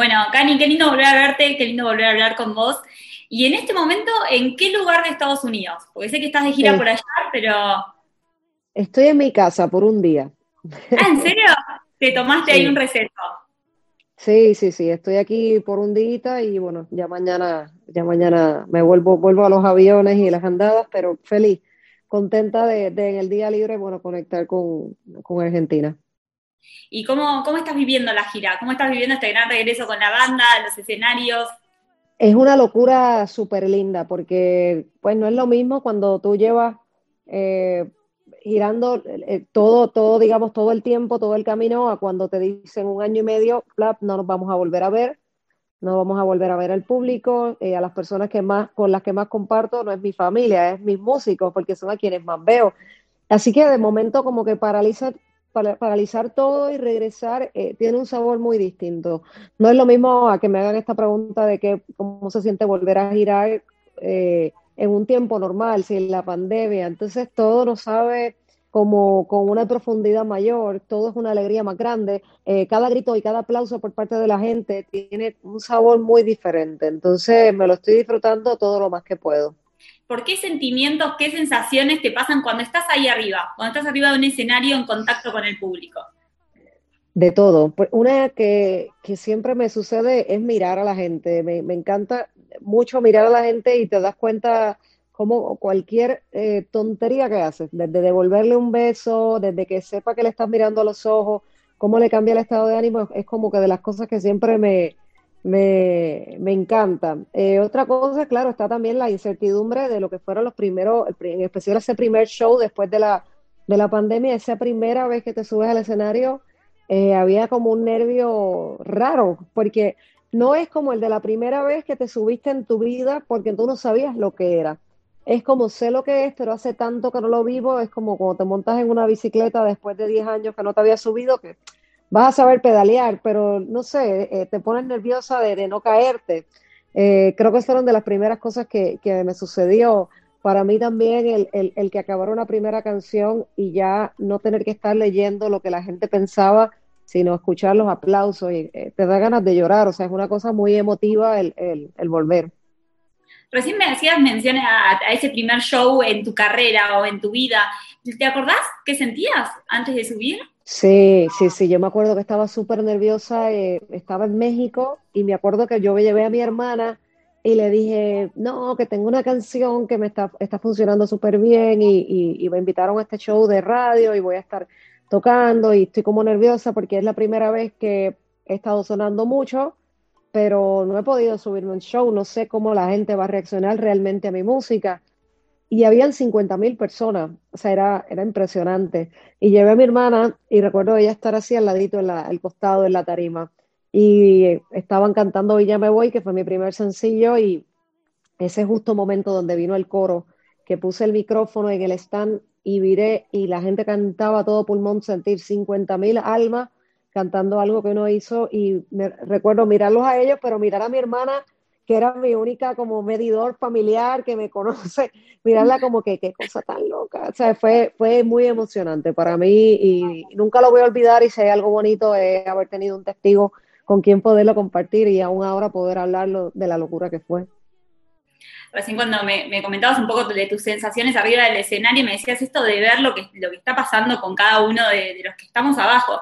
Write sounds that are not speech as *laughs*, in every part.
Bueno, Cani, qué lindo volver a verte, qué lindo volver a hablar con vos. Y en este momento, ¿en qué lugar de Estados Unidos? Porque sé que estás de gira por allá, pero... Estoy en mi casa por un día. Ah, ¿en serio? ¿Te tomaste ahí un receso? Sí, sí, sí, estoy aquí por un día y bueno, ya mañana, ya mañana me vuelvo, vuelvo a los aviones y las andadas, pero feliz, contenta de, en el día libre, bueno, conectar con, Argentina. ¿Y cómo, cómo estás viviendo la gira? ¿Cómo estás viviendo este gran regreso con la banda, los escenarios? Es una locura súper linda porque pues no es lo mismo cuando tú llevas eh, girando eh, todo, todo, digamos, todo el tiempo, todo el camino, a cuando te dicen un año y medio, no nos vamos a volver a ver, no vamos a volver a ver al público, eh, a las personas que más, con las que más comparto, no es mi familia, es mis músicos, porque son a quienes más veo. Así que de momento como que paraliza, para, paralizar todo y regresar eh, tiene un sabor muy distinto. No es lo mismo a que me hagan esta pregunta de que cómo se siente volver a girar en un tiempo normal, sin la pandemia. Entonces todo nos sabe como con una profundidad mayor, todo es una alegría más grande. Eh, cada grito y cada aplauso por parte de la gente tiene un sabor muy diferente. Entonces me lo estoy disfrutando todo lo más que puedo. ¿Por qué sentimientos, qué sensaciones te pasan cuando estás ahí arriba, cuando estás arriba de un escenario en contacto con el público? De todo. Pues, una que, siempre me sucede es mirar a la gente. Me, me encanta mucho mirar a la gente y te das cuenta como cualquier eh, tontería que haces, desde devolverle un beso, desde que sepa que le estás mirando a los ojos, cómo le cambia el estado de ánimo, es como que de las cosas que siempre me, me, me encantan. Eh, otra cosa, claro, está también la incertidumbre de lo que fueron los primeros, en especial ese primer show después de la, de la pandemia, esa primera vez que te subes al escenario, eh, había como un nervio raro, porque no es como el de la primera vez que te subiste en tu vida porque tú no sabías lo que era. Es como sé lo que es, pero hace tanto que no lo vivo, es como cuando te montas en una bicicleta después de 10 años que no te había subido, que vas a saber pedalear, pero no sé, eh, te pones nerviosa de, no caerte. Eh, creo que fueron de las primeras cosas que, me sucedió. Para mí también el, el que acabar una primera canción y ya no tener que estar leyendo lo que la gente pensaba sino escuchar los aplausos y eh, te da ganas de llorar, o sea, es una cosa muy emotiva el, volver. Recién me hacías mención a, ese primer show en tu carrera o en tu vida. ¿Te acordás qué sentías antes de subir? Sí, sí, sí, yo me acuerdo que estaba súper nerviosa, eh, estaba en México y me acuerdo que yo llevé a mi hermana y le dije, no, que tengo una canción que me está, está funcionando súper bien y, y, me invitaron a este show de radio y voy a estar tocando y estoy como nerviosa porque es la primera vez que he estado sonando mucho, pero no he podido subirme un show, no sé cómo la gente va a reaccionar realmente a mi música. Y habían 50 mil personas, o sea, era, era impresionante. Y llevé a mi hermana y recuerdo ella estar así al ladito, en la, el costado de la tarima. Y estaban cantando Villa Me Voy, que fue mi primer sencillo, y ese justo momento donde vino el coro, que puse el micrófono en el stand y viré y la gente cantaba todo pulmón, sentir 50 mil almas cantando algo que uno hizo y me recuerdo mirarlos a ellos, pero mirar a mi hermana, que era mi única como medidor familiar que me conoce, *laughs* mirarla como que qué cosa tan loca, o sea, fue, fue muy emocionante para mí y nunca lo voy a olvidar y si hay algo bonito es haber tenido un testigo con quien poderlo compartir y aún ahora poder hablarlo de la locura que fue recién cuando me, comentabas un poco de tus sensaciones arriba del escenario, me decías esto de ver lo que, lo que está pasando con cada uno de, los que estamos abajo.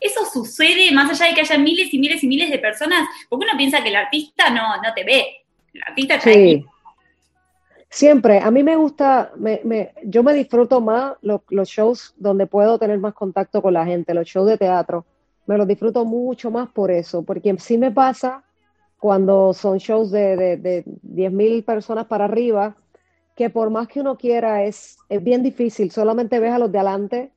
¿Eso sucede más allá de que haya miles y miles y miles de personas? Porque uno piensa que el artista no, no te ve. El artista está. Siempre, a mí me gusta, me, yo me disfruto más los, los shows donde puedo tener más contacto con la gente, los shows de teatro. Me los disfruto mucho más por eso, porque sí me pasa cuando son shows de, de, de 10.000 personas para arriba, que por más que uno quiera es, es bien difícil, solamente ves a los de adelante,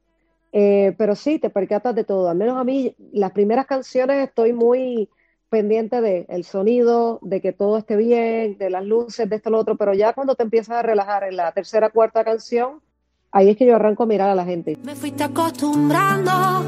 eh, pero sí, te percatas de todo. Al menos a mí, las primeras canciones estoy muy pendiente del el sonido, de que todo esté bien, de las luces, de esto, lo otro, pero ya cuando te empiezas a relajar en la tercera, cuarta canción, ahí es que yo arranco a mirar a la gente. Me fuiste acostumbrando a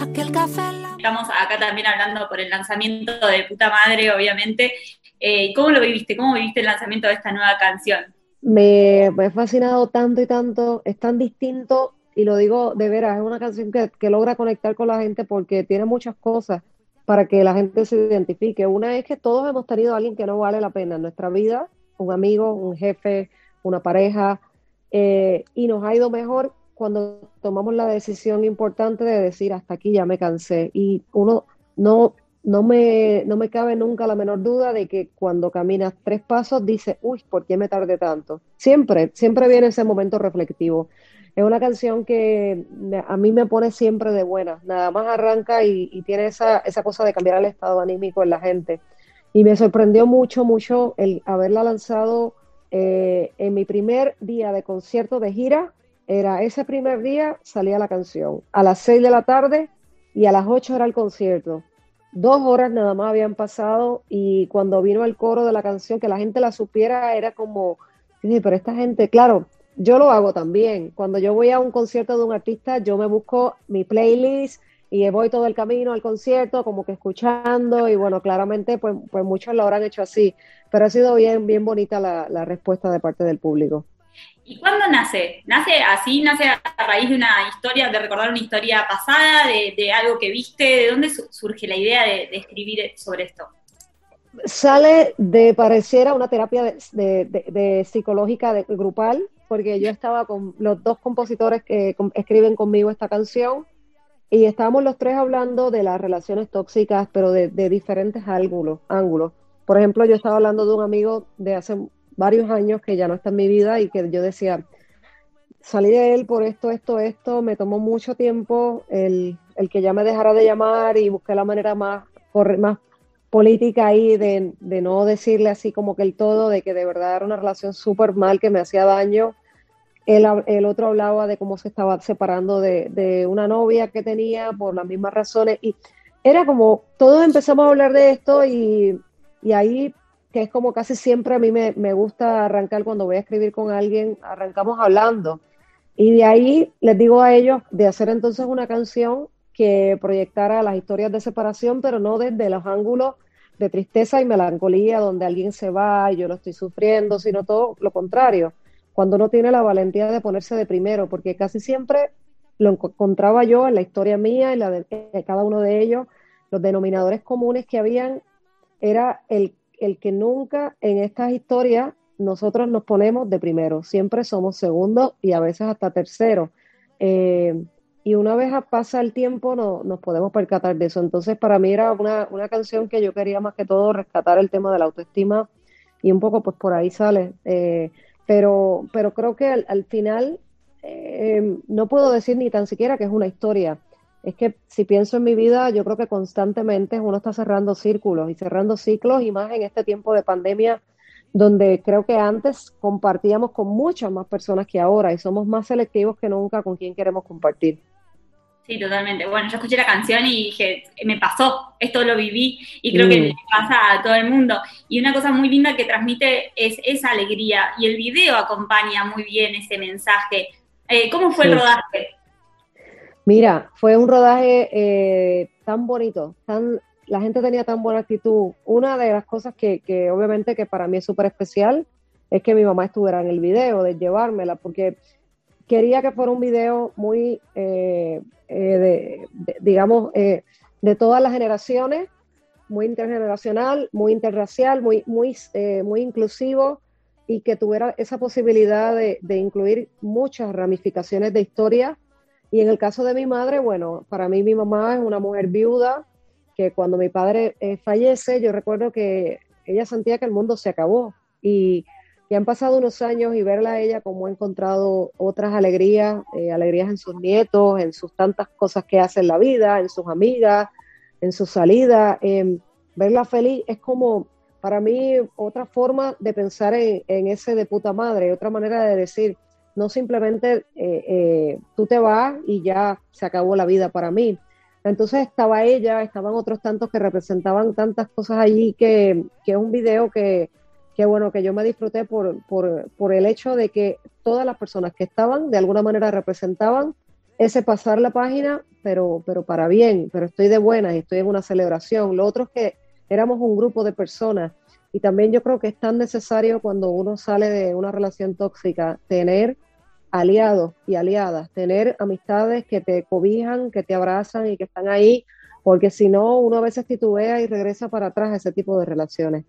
aquel café estamos acá también hablando por el lanzamiento de Puta Madre, obviamente. Eh, ¿Cómo lo viviste? ¿Cómo viviste el lanzamiento de esta nueva canción? Me, ha fascinado tanto y tanto, es tan distinto y lo digo de veras, es una canción que, logra conectar con la gente porque tiene muchas cosas para que la gente se identifique. Una es que todos hemos tenido a alguien que no vale la pena en nuestra vida, un amigo, un jefe, una pareja, eh, y nos ha ido mejor cuando tomamos la decisión importante de decir hasta aquí ya me cansé. Y uno no, no, me, no me cabe nunca la menor duda de que cuando caminas tres pasos dice, uy, ¿por qué me tardé tanto? Siempre, siempre viene ese momento reflectivo. Es una canción que a mí me pone siempre de buena, nada más arranca y, tiene esa, esa cosa de cambiar el estado anímico en la gente. Y me sorprendió mucho, mucho el haberla lanzado eh, en mi primer día de concierto de gira. Era ese primer día salía la canción. A las 6 de la tarde y a las 8 era el concierto. Dos horas nada más habían pasado y cuando vino el coro de la canción, que la gente la supiera, era como, pero esta gente, claro, yo lo hago también. Cuando yo voy a un concierto de un artista, yo me busco mi playlist y voy todo el camino al concierto como que escuchando y bueno, claramente pues, pues muchos lo habrán hecho así, pero ha sido bien, bien bonita la respuesta de parte del público. ¿Y cuándo nace? ¿Nace así? ¿Nace a raíz de una historia, de recordar una historia pasada, de, algo que viste? ¿De dónde surge la idea de, escribir sobre esto? Sale de pareciera una terapia psicológica grupal, porque yo estaba con los dos compositores que escriben conmigo esta canción y estábamos los tres hablando de las relaciones tóxicas, pero de, diferentes ángulos. Por ejemplo, yo estaba hablando de un amigo de hace varios años que ya no está en mi vida y que yo decía, salí de él por esto, esto, esto, me tomó mucho tiempo el, que ya me dejara de llamar y busqué la manera más, más política ahí de, de no decirle así como que el todo, de que de verdad era una relación súper mal que me hacía daño el, otro hablaba de cómo se estaba separando de, una novia que tenía por las mismas razones. Y era como, todos empezamos a hablar de esto y, ahí, que es como casi siempre a mí me, gusta arrancar cuando voy a escribir con alguien, arrancamos hablando. Y de ahí les digo a ellos de hacer entonces una canción que proyectara las historias de separación, pero no desde los ángulos de tristeza y melancolía, donde alguien se va y yo lo estoy sufriendo, sino todo lo contrario cuando uno tiene la valentía de ponerse de primero, porque casi siempre lo encontraba yo en la historia mía, en la de, cada uno de ellos, los denominadores comunes que habían era el, el que nunca en estas historias nosotros nos ponemos de primero, siempre somos segundos y a veces hasta terceros. Eh, y una vez pasa el tiempo no, nos podemos percatar de eso. Entonces para mí era una, una, canción que yo quería más que todo rescatar el tema de la autoestima y un poco pues por ahí sale. Eh, pero, pero creo que al, final eh, no puedo decir ni tan siquiera que es una historia. Es que si pienso en mi vida, yo creo que constantemente uno está cerrando círculos y cerrando ciclos y más en este tiempo de pandemia donde creo que antes compartíamos con muchas más personas que ahora y somos más selectivos que nunca con quien queremos compartir. Sí, totalmente. Bueno, yo escuché la canción y dije, me pasó, esto lo viví y creo que le pasa a todo el mundo. Y una cosa muy linda que transmite es esa alegría y el video acompaña muy bien ese mensaje. Eh, ¿Cómo fue el rodaje? Mira, fue un rodaje eh, tan bonito, tan, la gente tenía tan buena actitud. Una de las cosas que, que obviamente que para mí es súper especial es que mi mamá estuviera en el video, de llevármela, porque quería que fuera un video muy, eh, eh, de, digamos, de todas las generaciones, muy intergeneracional, muy interracial, muy, muy, muy inclusivo y que tuviera esa posibilidad de, incluir muchas ramificaciones de historia. Y en el caso de mi madre, bueno, para mí mi mamá es una mujer viuda que cuando mi padre fallece, yo recuerdo que ella sentía que el mundo se acabó y y han pasado unos años y verla a ella como ha encontrado otras alegrías, eh, alegrías en sus nietos, en sus tantas cosas que hace en la vida, en sus amigas, en su salida. Em, verla feliz es como, para mí, otra forma de pensar en, ese de puta madre, otra manera de decir, no simplemente eh, eh, tú te vas y ya se acabó la vida para mí. Entonces estaba ella, estaban otros tantos que representaban tantas cosas allí que, que es un video que, qué bueno que yo me disfruté por, por, el hecho de que todas las personas que estaban de alguna manera representaban ese pasar la página, pero, pero para bien, pero estoy de buena y estoy en una celebración. Lo otro es que éramos un grupo de personas y también yo creo que es tan necesario cuando uno sale de una relación tóxica tener aliados y aliadas, tener amistades que te cobijan, que te abrazan y que están ahí porque si no, uno a veces titubea y regresa para atrás a ese tipo de relaciones.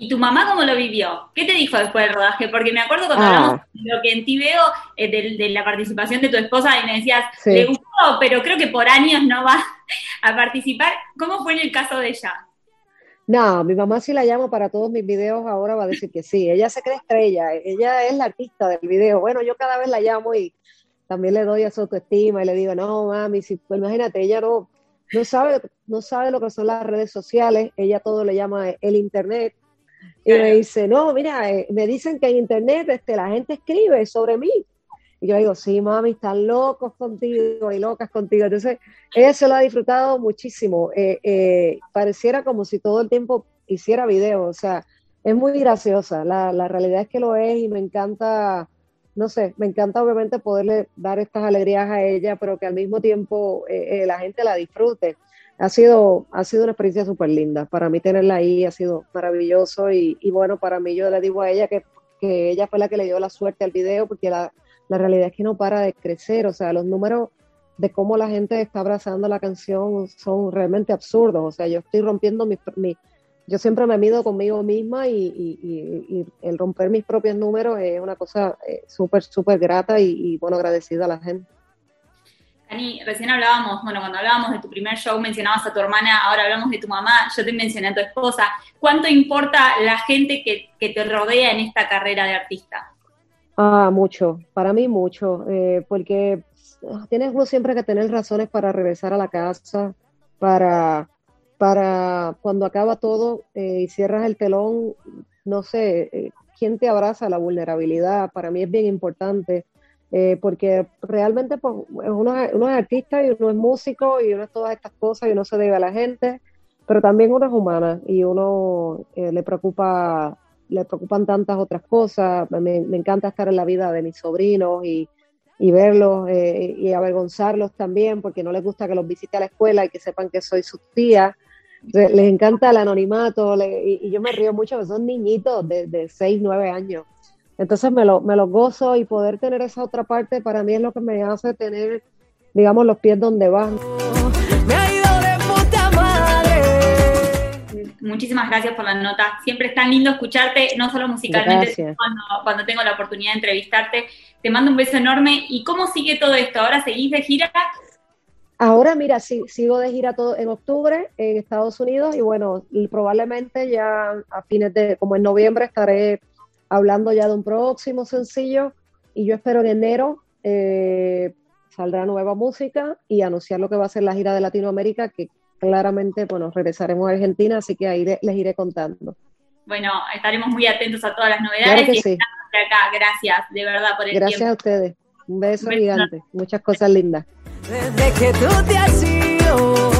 ¿Y tu mamá cómo lo vivió? ¿Qué te dijo después del rodaje? Porque me acuerdo cuando hablamos ah. de lo que en ti veo, eh, de, la participación de tu esposa, y me decías, le gustó, pero creo que por años no va *laughs* a participar. ¿Cómo fue en el caso de ella? No, mi mamá si la llamo para todos mis videos ahora va a decir que sí. Ella se cree estrella, ella es la artista del video. Bueno, yo cada vez la llamo y también le doy a su autoestima y le digo, no, mami, si, pues imagínate, ella no, no, sabe, no sabe lo que son las redes sociales, ella todo le llama el internet. Y me dice, no, mira, eh, me dicen que en internet este, la gente escribe sobre mí. Y yo digo, sí, mami, están locos contigo y locas contigo. Entonces, ella se lo ha disfrutado muchísimo. Eh, eh, pareciera como si todo el tiempo hiciera video. O sea, es muy graciosa. La, la, realidad es que lo es y me encanta, no sé, me encanta obviamente poderle dar estas alegrías a ella, pero que al mismo tiempo eh, la gente la disfrute. Ha sido, ha sido una experiencia súper linda. Para mí tenerla ahí ha sido maravilloso y, y, bueno, para mí yo le digo a ella que, que ella fue la que le dio la suerte al video porque la la realidad es que no para de crecer, o sea, los números de cómo la gente está abrazando la canción son realmente absurdos, o sea, yo estoy rompiendo mi, yo siempre me mido conmigo misma y, el romper mis propios números es una cosa eh, súper, súper grata y, bueno, agradecida a la gente. Dani, recién hablábamos, bueno, cuando hablábamos de tu primer show mencionabas a tu hermana, ahora hablamos de tu mamá, yo te mencioné a tu esposa. ¿Cuánto importa la gente que, que te rodea en esta carrera de artista? Ah, mucho, para mí mucho, eh, porque tienes uno siempre que tener razones para regresar a la casa, para, para cuando acaba todo eh, y cierras el telón, no sé, eh, ¿quién te abraza la vulnerabilidad? Para mí es bien importante, porque realmente pues, uno, es artista y uno es músico y uno es todas estas cosas y uno se debe a la gente, pero también uno es humana y uno le preocupa le preocupan tantas otras cosas. Me, encanta estar en la vida de mis sobrinos y, verlos eh, y avergonzarlos también, porque no les gusta que los visite a la escuela y que sepan que soy su tía. Les encanta el anonimato y, yo me río mucho, porque son niñitos de, de 6, 9 años. Entonces me lo, me lo gozo y poder tener esa otra parte para mí es lo que me hace tener, digamos, los pies donde van. Muchísimas gracias por la nota. Siempre es tan lindo escucharte, no solo musicalmente, sino cuando, tengo la oportunidad de entrevistarte. Te mando un beso enorme. ¿Y cómo sigue todo esto? ¿Ahora seguís de gira? Ahora, mira, sigo de gira todo en octubre en Estados Unidos y bueno, probablemente ya a fines de, como en noviembre, estaré hablando ya de un próximo sencillo y yo espero en enero eh, saldrá nueva música y anunciar lo que va a ser la gira de Latinoamérica, que claramente, bueno, regresaremos a Argentina, así que ahí les iré contando. Bueno, estaremos muy atentos a todas las novedades claro que sí. acá. Gracias, de verdad, por el Gracias a ustedes. Un beso, gigante. Muchas cosas lindas. Desde que tú te has ido.